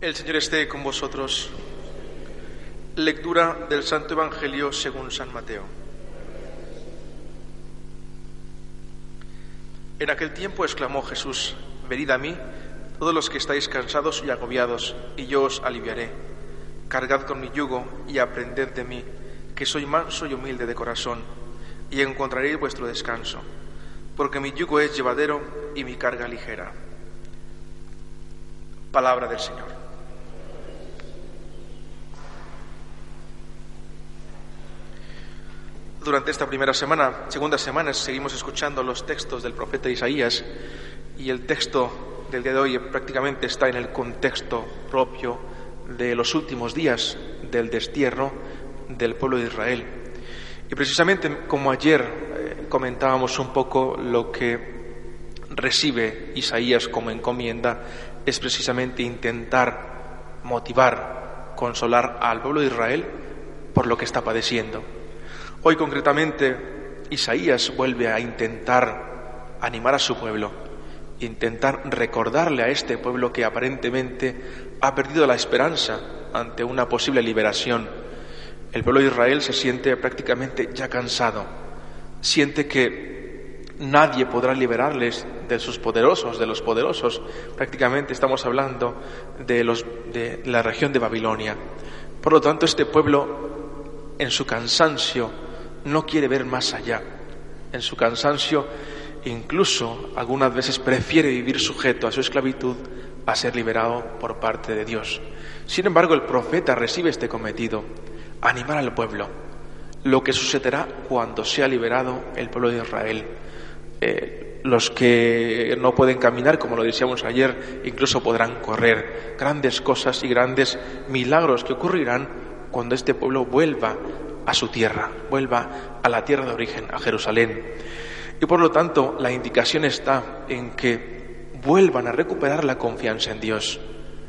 El Señor esté con vosotros. Lectura del Santo Evangelio según San Mateo. En aquel tiempo exclamó Jesús, venid a mí, todos los que estáis cansados y agobiados, y yo os aliviaré. Cargad con mi yugo y aprended de mí, que soy manso y humilde de corazón, y encontraréis vuestro descanso, porque mi yugo es llevadero y mi carga ligera. Palabra del Señor. Durante esta primera semana, segunda semana, seguimos escuchando los textos del profeta Isaías y el texto del día de hoy prácticamente está en el contexto propio de los últimos días del destierro del pueblo de Israel. Y precisamente como ayer eh, comentábamos un poco lo que recibe Isaías como encomienda es precisamente intentar motivar, consolar al pueblo de Israel por lo que está padeciendo. Hoy concretamente Isaías vuelve a intentar animar a su pueblo, intentar recordarle a este pueblo que aparentemente ha perdido la esperanza ante una posible liberación. El pueblo de Israel se siente prácticamente ya cansado, siente que nadie podrá liberarles de sus poderosos, de los poderosos. Prácticamente estamos hablando de, los, de la región de Babilonia. Por lo tanto, este pueblo, en su cansancio, no quiere ver más allá. En su cansancio, incluso algunas veces prefiere vivir sujeto a su esclavitud a ser liberado por parte de Dios. Sin embargo, el profeta recibe este cometido, animar al pueblo. Lo que sucederá cuando sea liberado el pueblo de Israel. Eh, los que no pueden caminar, como lo decíamos ayer, incluso podrán correr. Grandes cosas y grandes milagros que ocurrirán cuando este pueblo vuelva a su tierra, vuelva a la tierra de origen, a Jerusalén. Y por lo tanto, la indicación está en que vuelvan a recuperar la confianza en Dios.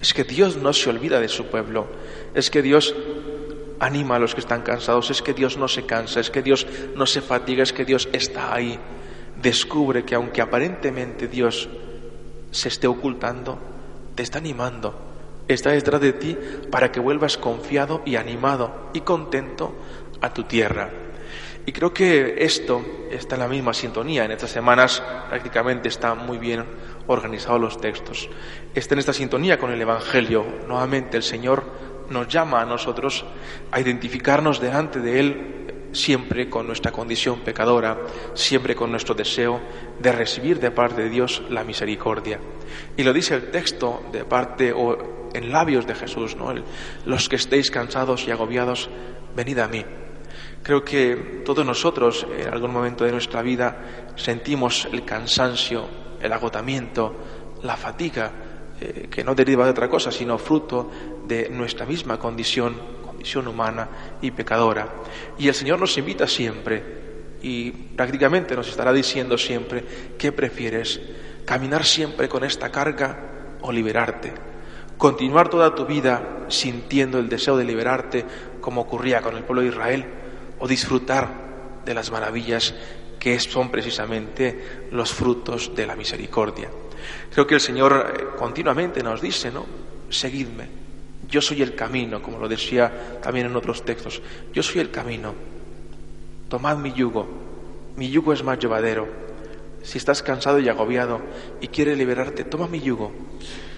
Es que Dios no se olvida de su pueblo, es que Dios anima a los que están cansados, es que Dios no se cansa, es que Dios no se fatiga, es que Dios está ahí. Descubre que aunque aparentemente Dios se esté ocultando, te está animando, está detrás de ti para que vuelvas confiado y animado y contento a tu tierra. Y creo que esto está en la misma sintonía. En estas semanas prácticamente están muy bien organizados los textos. Está en esta sintonía con el Evangelio. Nuevamente el Señor nos llama a nosotros a identificarnos delante de Él siempre con nuestra condición pecadora, siempre con nuestro deseo de recibir de parte de Dios la misericordia. Y lo dice el texto de parte o en labios de Jesús, ¿no? los que estéis cansados y agobiados, venid a mí. Creo que todos nosotros en algún momento de nuestra vida sentimos el cansancio, el agotamiento, la fatiga, eh, que no deriva de otra cosa, sino fruto de nuestra misma condición, humana y pecadora. Y el Señor nos invita siempre y prácticamente nos estará diciendo siempre, ¿qué prefieres? ¿Caminar siempre con esta carga o liberarte? ¿Continuar toda tu vida sintiendo el deseo de liberarte como ocurría con el pueblo de Israel? o disfrutar de las maravillas que son precisamente los frutos de la misericordia. Creo que el Señor eh, continuamente nos dice, ¿no? Seguidme. Yo soy el camino, como lo decía también en otros textos. Yo soy el camino. Tomad mi yugo. Mi yugo es más llevadero. Si estás cansado y agobiado y quieres liberarte, toma mi yugo.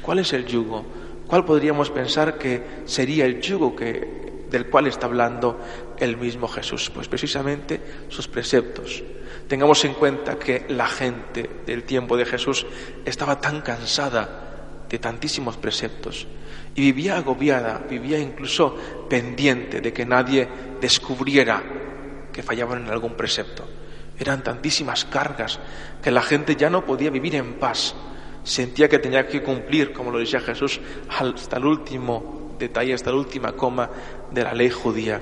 ¿Cuál es el yugo? ¿Cuál podríamos pensar que sería el yugo que del cual está hablando el mismo Jesús? Pues precisamente sus preceptos. Tengamos en cuenta que la gente del tiempo de Jesús estaba tan cansada de tantísimos preceptos y vivía agobiada, vivía incluso pendiente de que nadie descubriera que fallaban en algún precepto. Eran tantísimas cargas que la gente ya no podía vivir en paz. Sentía que tenía que cumplir, como lo decía Jesús, hasta el último detalle, hasta la última coma de la ley judía.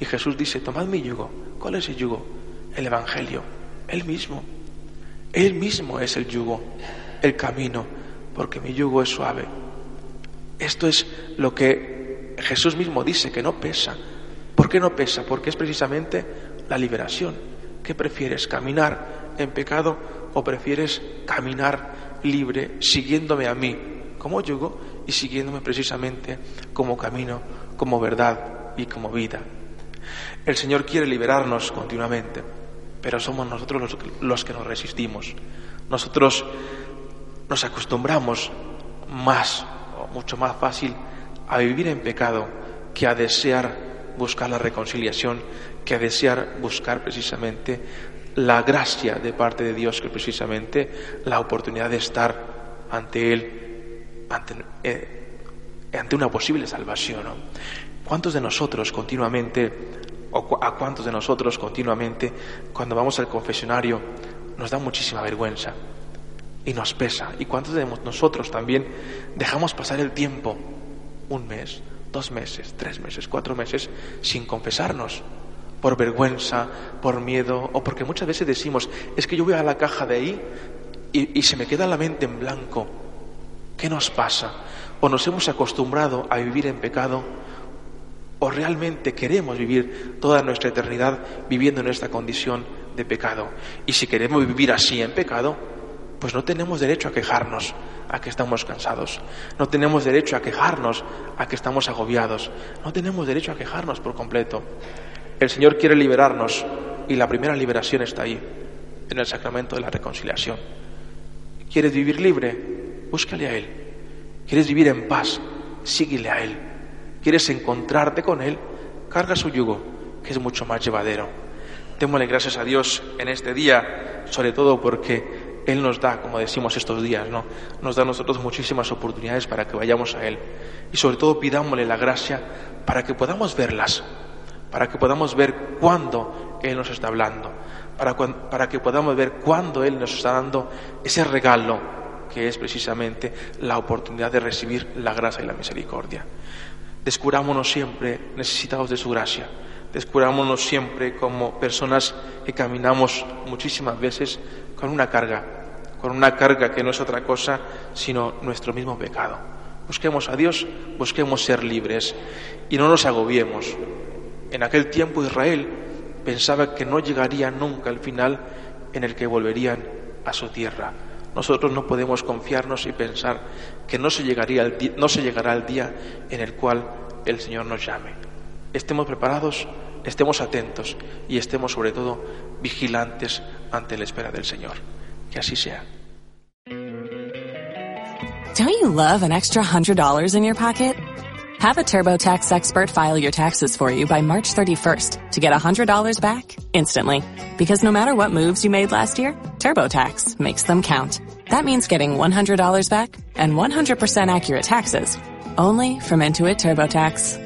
Y Jesús dice, tomad mi yugo. ¿Cuál es el yugo? El Evangelio. Él mismo. Él mismo es el yugo, el camino, porque mi yugo es suave. Esto es lo que Jesús mismo dice, que no pesa. ¿Por qué no pesa? Porque es precisamente la liberación. ¿Qué prefieres? ¿Caminar en pecado o prefieres caminar libre siguiéndome a mí como yugo y siguiéndome precisamente como camino, como verdad y como vida? El Señor quiere liberarnos continuamente, pero somos nosotros los, que nos resistimos. Nosotros nos acostumbramos más o mucho más fácil a vivir en pecado que a desear buscar la reconciliación, que a desear buscar precisamente la gracia de parte de Dios, que precisamente la oportunidad de estar ante Él, ante, eh, una posible salvación. ¿Cuántos de nosotros continuamente, o a cuántos de nosotros continuamente, cuando vamos al confesionario, nos da muchísima vergüenza y nos pesa? ¿Y cuántos de nosotros también dejamos pasar el tiempo, un mes, dos meses, tres meses, cuatro meses, sin confesarnos, por vergüenza, por miedo, o porque muchas veces decimos, es que yo voy a la caja de ahí y, y se me queda la mente en blanco. ¿Qué nos pasa? ¿O nos hemos acostumbrado a vivir en pecado? ¿O realmente queremos vivir toda nuestra eternidad viviendo en esta condición de pecado? Y si queremos vivir así en pecado, pues no tenemos derecho a quejarnos a que estamos cansados, no tenemos derecho a quejarnos a que estamos agobiados, no tenemos derecho a quejarnos por completo. El Señor quiere liberarnos y la primera liberación está ahí, en el sacramento de la reconciliación. ¿Quieres vivir libre? Búscale a Él. ¿Quieres vivir en paz? Síguele a Él. ¿Quieres encontrarte con Él? Carga su yugo, que es mucho más llevadero. Démosle gracias a Dios en este día, sobre todo porque él nos da, como decimos estos días, ¿no? Nos da a nosotros muchísimas oportunidades para que vayamos a Él. Y sobre todo pidámosle la gracia para que podamos verlas, para que podamos ver cuándo Él nos está hablando, para, para que podamos ver cuándo Él nos está dando ese regalo que es precisamente la oportunidad de recibir la gracia y la misericordia. Descubrámonos siempre necesitados de su gracia. Descubrámonos siempre como personas que caminamos muchísimas veces con una carga, con una carga que no es otra cosa sino nuestro mismo pecado. Busquemos a Dios, busquemos ser libres y no nos agobiemos. En aquel tiempo Israel pensaba que no llegaría nunca al final en el que volverían a su tierra. Nosotros no podemos confiarnos y pensar que no se, llegaría no se llegará el día en el cual el Señor nos llame. Estemos preparados estemos atentos y estemos sobre todo vigilantes ante la espera del Señor. Que así sea. Don't you love an extra $100 in your pocket? Have a TurboTax expert file your taxes for you by March 31st to get $100 back instantly. Because no matter what moves you made last year, TurboTax makes them count. That means getting $100 back and 100% accurate taxes only from Intuit TurboTax.